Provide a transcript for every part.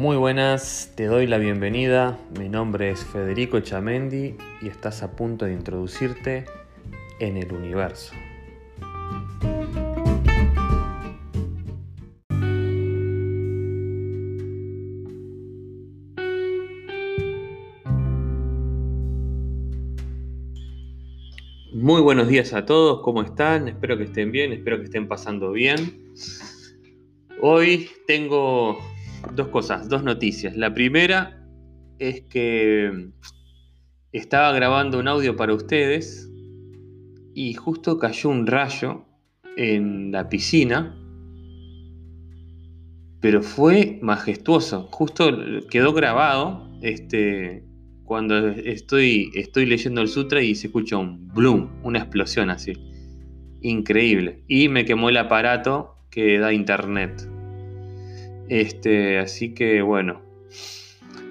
Muy buenas, te doy la bienvenida. Mi nombre es Federico Chamendi y estás a punto de introducirte en el universo. Muy buenos días a todos, ¿cómo están? Espero que estén bien, espero que estén pasando bien. Hoy tengo dos cosas, dos noticias. La primera es que estaba grabando un audio para ustedes y justo cayó un rayo en la piscina, pero fue majestuoso. Justo quedó grabado este, cuando estoy, estoy leyendo el sutra y se escucha un bloom, una explosión así. Increíble. Y me quemó el aparato que da internet. Este, así que bueno,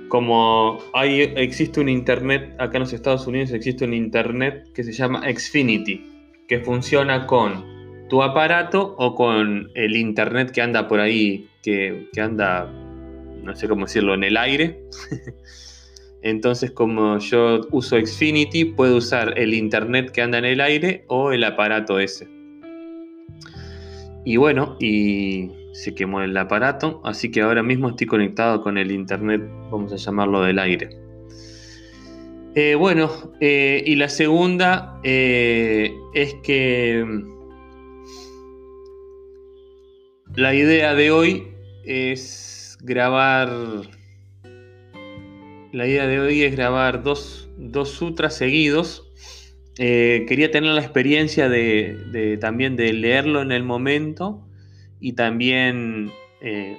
como hay, existe un internet, acá en los Estados Unidos existe un internet que se llama Xfinity, que funciona con tu aparato o con el internet que anda por ahí, que, que anda, no sé cómo decirlo, en el aire. Entonces, como yo uso Xfinity, puedo usar el internet que anda en el aire o el aparato ese. Y bueno, y se quemó el aparato, así que ahora mismo estoy conectado con el internet, vamos a llamarlo del aire. Eh, bueno, eh, y la segunda eh, es que la idea de hoy es grabar. La idea de hoy es grabar dos, dos sutras seguidos. quería tener la experiencia de, también de leerlo en el momento y también eh,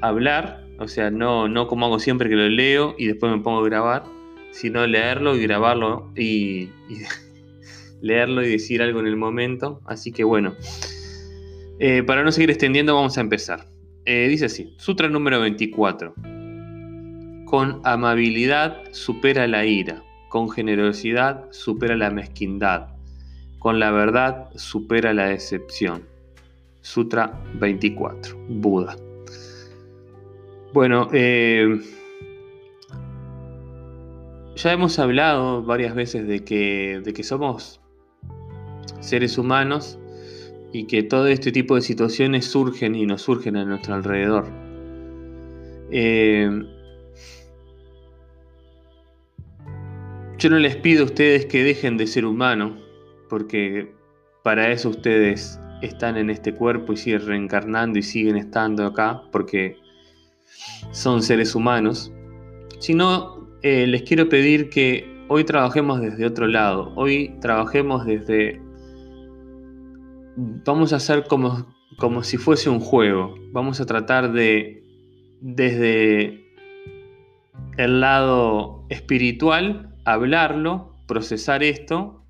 hablar, o sea, no, no como hago siempre que lo leo y después me pongo a grabar, sino leerlo y grabarlo y, leerlo y decir algo en el momento. Así que bueno, eh, para no seguir extendiendo vamos a empezar. Eh, dice así, Sutra número 24. Con amabilidad supera la ira, con generosidad supera la mezquindad, con la verdad supera la decepción Sutra 24, Buda. Bueno, eh, ya hemos hablado varias veces de que, de que somos seres humanos y que todo este tipo de situaciones surgen y nos surgen a nuestro alrededor. Eh, yo no les pido a ustedes que dejen de ser humanos, porque para eso ustedes están en este cuerpo y siguen reencarnando y siguen estando acá porque son seres humanos, sino eh, les quiero pedir que hoy trabajemos desde otro lado, hoy trabajemos desde... Vamos a hacer como, como si fuese un juego, vamos a tratar de, desde el lado espiritual, hablarlo, procesar esto,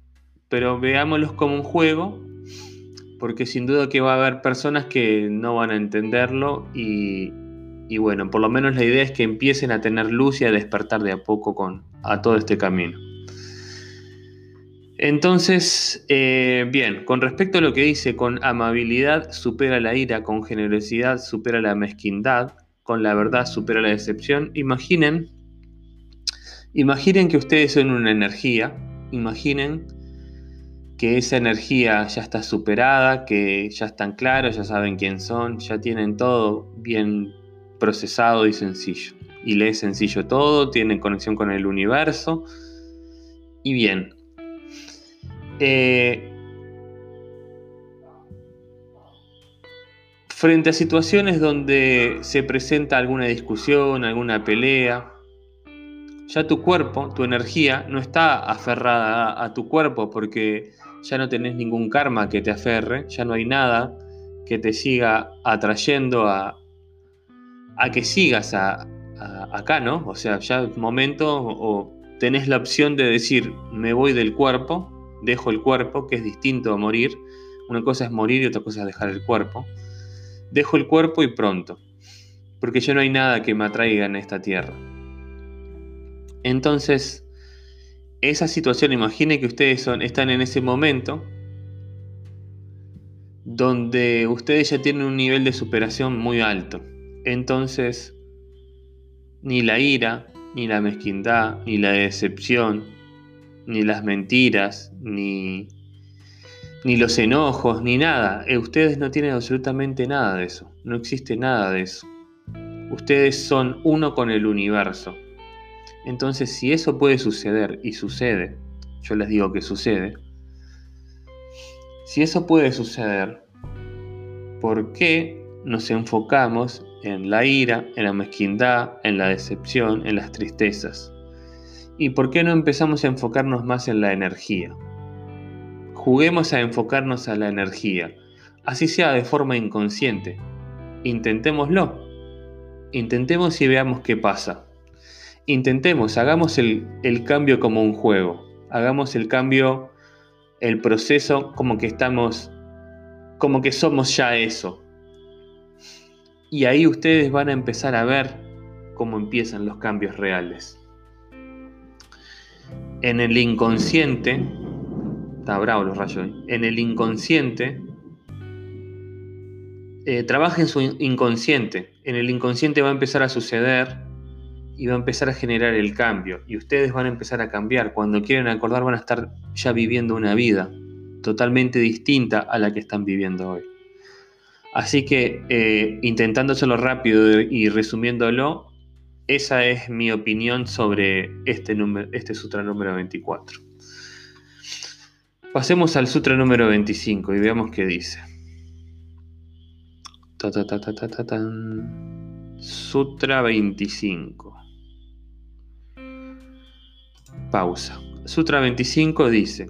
pero veámoslo como un juego porque sin duda que va a haber personas que no van a entenderlo y, bueno, por lo menos la idea es que empiecen a tener luz y a despertar de a poco con, a todo este camino. Entonces, eh, bien, con respecto a lo que dice, con amabilidad supera la ira, con generosidad supera la mezquindad, con la verdad supera la decepción, imaginen, imaginen que ustedes son una energía, imaginen que esa energía ya está superada, que ya están claros, ya saben quién son, ya tienen todo bien procesado y sencillo. Y le es sencillo todo, tienen conexión con el universo. Y bien. Eh, frente a situaciones donde se presenta alguna discusión, alguna pelea, ya tu cuerpo, tu energía, no está aferrada a, tu cuerpo porque ya no tenés ningún karma que te aferre, ya no hay nada que te siga atrayendo a, a que sigas acá, ¿no? O sea, ya un momento o tenés la opción de decir, me voy del cuerpo, dejo el cuerpo, que es distinto a morir. Una cosa es morir y otra cosa es dejar el cuerpo. Dejo el cuerpo y pronto, porque ya no hay nada que me atraiga en esta tierra. Entonces, esa situación, imagine que ustedes son, están en ese momento donde ustedes ya tienen un nivel de superación muy alto. Entonces, ni la ira, ni la mezquindad, ni la decepción, ni las mentiras, ni, ni los enojos, ni nada. Eh, ustedes no tienen absolutamente nada de eso. No existe nada de eso. Ustedes son uno con el universo. Entonces, si eso puede suceder, y sucede, yo les digo que sucede, si eso puede suceder, ¿por qué nos enfocamos en la ira, en la mezquindad, en la decepción, en las tristezas? ¿Y por qué no empezamos a enfocarnos más en la energía? Juguemos a enfocarnos a la energía, así sea de forma inconsciente. Intentémoslo. Intentemos y veamos qué pasa. Intentemos, hagamos el, el cambio como un juego. Hagamos el cambio el proceso como que estamos, como que somos ya eso. Y ahí ustedes van a empezar a ver cómo empiezan los cambios reales. En el inconsciente, está bravo los rayos, en el inconsciente, eh, trabaja en su inconsciente. En el inconsciente va a empezar a suceder y va a empezar a generar el cambio. Y ustedes van a empezar a cambiar. Cuando quieren acordar van a estar ya viviendo una vida totalmente distinta a la que están viviendo hoy. Así que eh, intentándoselo rápido y resumiéndolo, esa es mi opinión sobre este, número, este sutra número 24. Pasemos al sutra número 25 y veamos qué dice. sutra 25. Pausa. Sutra 25 dice,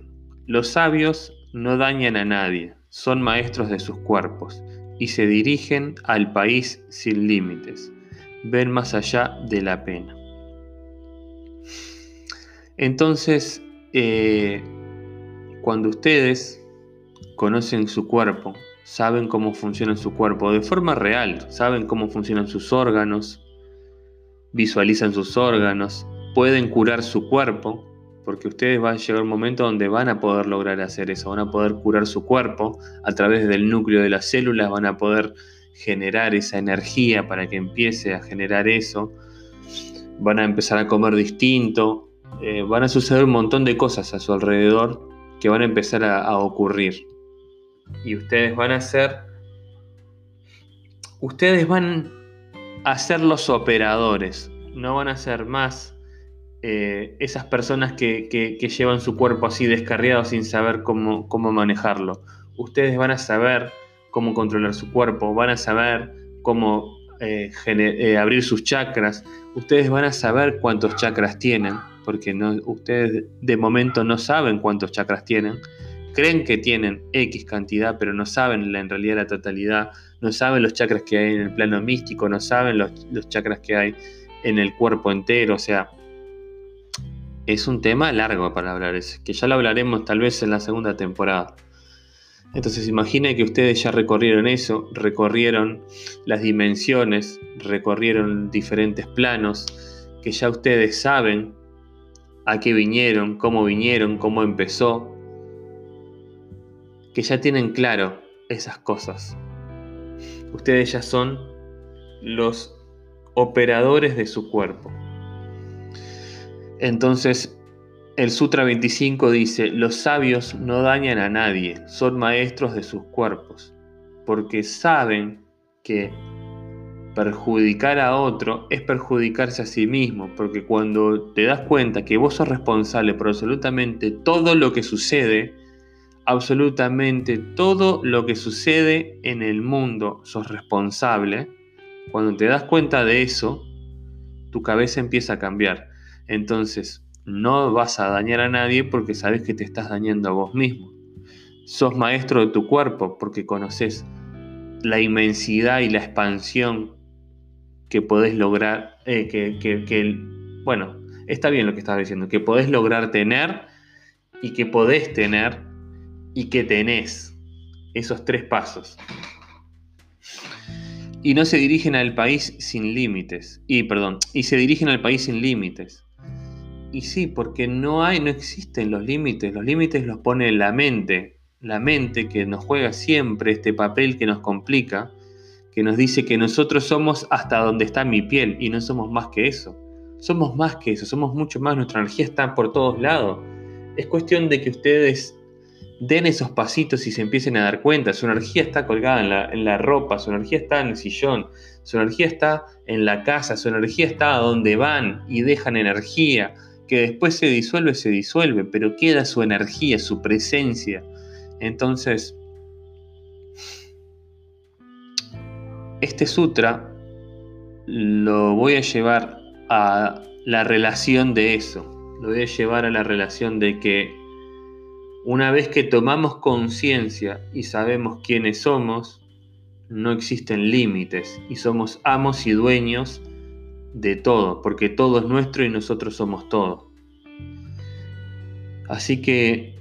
los sabios no dañan a nadie, son maestros de sus cuerpos y se dirigen al país sin límites, ven más allá de la pena. Entonces, eh, cuando ustedes conocen su cuerpo, saben cómo funciona su cuerpo de forma real, saben cómo funcionan sus órganos, visualizan sus órganos, pueden curar su cuerpo, porque ustedes van a llegar un momento donde van a poder lograr hacer eso, van a poder curar su cuerpo a través del núcleo de las células, van a poder generar esa energía para que empiece a generar eso, van a empezar a comer distinto, eh, van a suceder un montón de cosas a su alrededor que van a empezar a, a ocurrir. Y ustedes van a ser, ustedes van a ser los operadores, no van a ser más eh, esas personas que, llevan su cuerpo así descarriado sin saber cómo, manejarlo. Ustedes van a saber cómo controlar su cuerpo, van a saber cómo eh, eh, abrir sus chakras, ustedes van a saber cuántos chakras tienen, porque no, ustedes de momento no saben cuántos chakras tienen, creen que tienen X cantidad, pero no saben en realidad la totalidad, no saben los chakras que hay en el plano místico, no saben los, los chakras que hay en el cuerpo entero, o sea, es un tema largo para hablar, es que ya lo hablaremos tal vez en la segunda temporada. Entonces imaginen que ustedes ya recorrieron eso, recorrieron las dimensiones, recorrieron diferentes planos, que ya ustedes saben a qué vinieron, cómo vinieron, cómo empezó, que ya tienen claro esas cosas. Ustedes ya son los operadores de su cuerpo. Entonces, el Sutra 25 dice, los sabios no dañan a nadie, son maestros de sus cuerpos, porque saben que perjudicar a otro es perjudicarse a sí mismo, porque cuando te das cuenta que vos sos responsable por absolutamente todo lo que sucede, absolutamente todo lo que sucede en el mundo sos responsable, cuando te das cuenta de eso, tu cabeza empieza a cambiar. Entonces, no vas a dañar a nadie porque sabes que te estás dañando a vos mismo. Sos maestro de tu cuerpo porque conoces la inmensidad y la expansión que podés lograr, eh, que, bueno, está bien lo que estaba diciendo, que podés lograr tener y que podés tener y que tenés esos tres pasos. Y no se dirigen al país sin límites. Y perdón, y se dirigen al país sin límites. Y sí, porque no hay, no existen los límites. Los límites los pone la mente. La mente que nos juega siempre este papel que nos complica, que nos dice que nosotros somos hasta donde está mi piel y no somos más que eso. Somos más que eso, somos mucho más, nuestra energía está por todos lados. Es cuestión de que ustedes den esos pasitos y se empiecen a dar cuenta. Su energía está colgada en la, en la, ropa, su energía está en el sillón, su energía está en la casa, su energía está a donde van y dejan energía, que después se disuelve, se disuelve, pero queda su energía, su presencia. Entonces, este sutra lo voy a llevar a la relación de eso, lo voy a llevar a la relación de que una vez que tomamos conciencia y sabemos quiénes somos, no existen límites y somos amos y dueños de todo, porque todo es nuestro y nosotros somos todo. Así que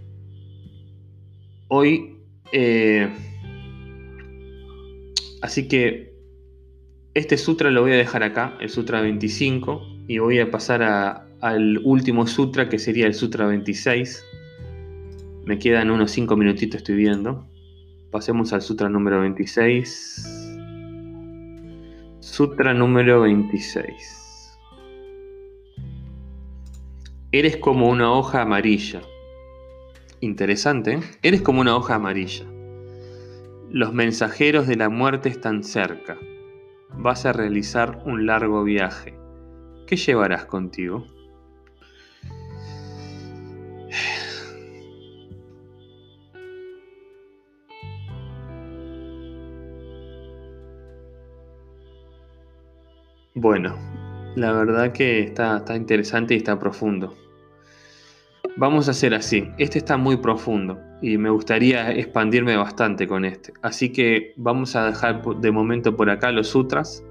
hoy, eh, así que este sutra lo voy a dejar acá, el sutra 25, y voy a pasar al último sutra que sería el sutra 26 me quedan unos 5 minutitos, estoy viendo. Pasemos al sutra número 26. Sutra número 26. Eres como una hoja amarilla. Interesante. ¿eh? Eres como una hoja amarilla. Los mensajeros de la muerte están cerca. Vas a realizar un largo viaje. ¿Qué llevarás contigo? Bueno, la verdad que está, está interesante y está profundo. Vamos a hacer así. Este está muy profundo y me gustaría expandirme bastante con este. Así que vamos a dejar de momento por acá los sutras.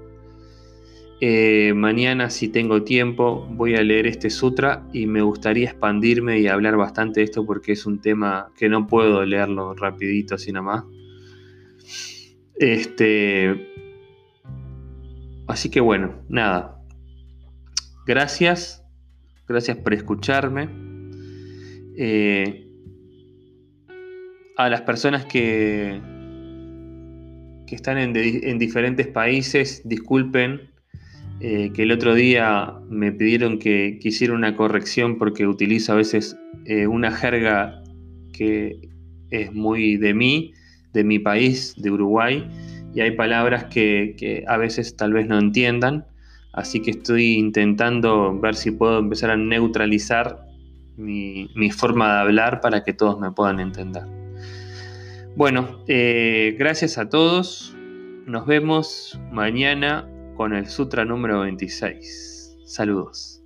Eh, mañana, si tengo tiempo, voy a leer este sutra y me gustaría expandirme y hablar bastante de esto porque es un tema que no puedo leerlo rapidito así nomás. Este, Así que bueno, nada. Gracias. Gracias por escucharme. Eh, a las personas que, que están en, diferentes países, disculpen eh, que el otro día me pidieron que, hiciera una corrección porque utilizo a veces eh, una jerga que es muy de mí, de mi país, de Uruguay y hay palabras que, a veces tal vez no entiendan, así que estoy intentando ver si puedo empezar a neutralizar mi, forma de hablar para que todos me puedan entender. Bueno, eh, gracias a todos. Nos vemos mañana con el Sutra número 26. Saludos.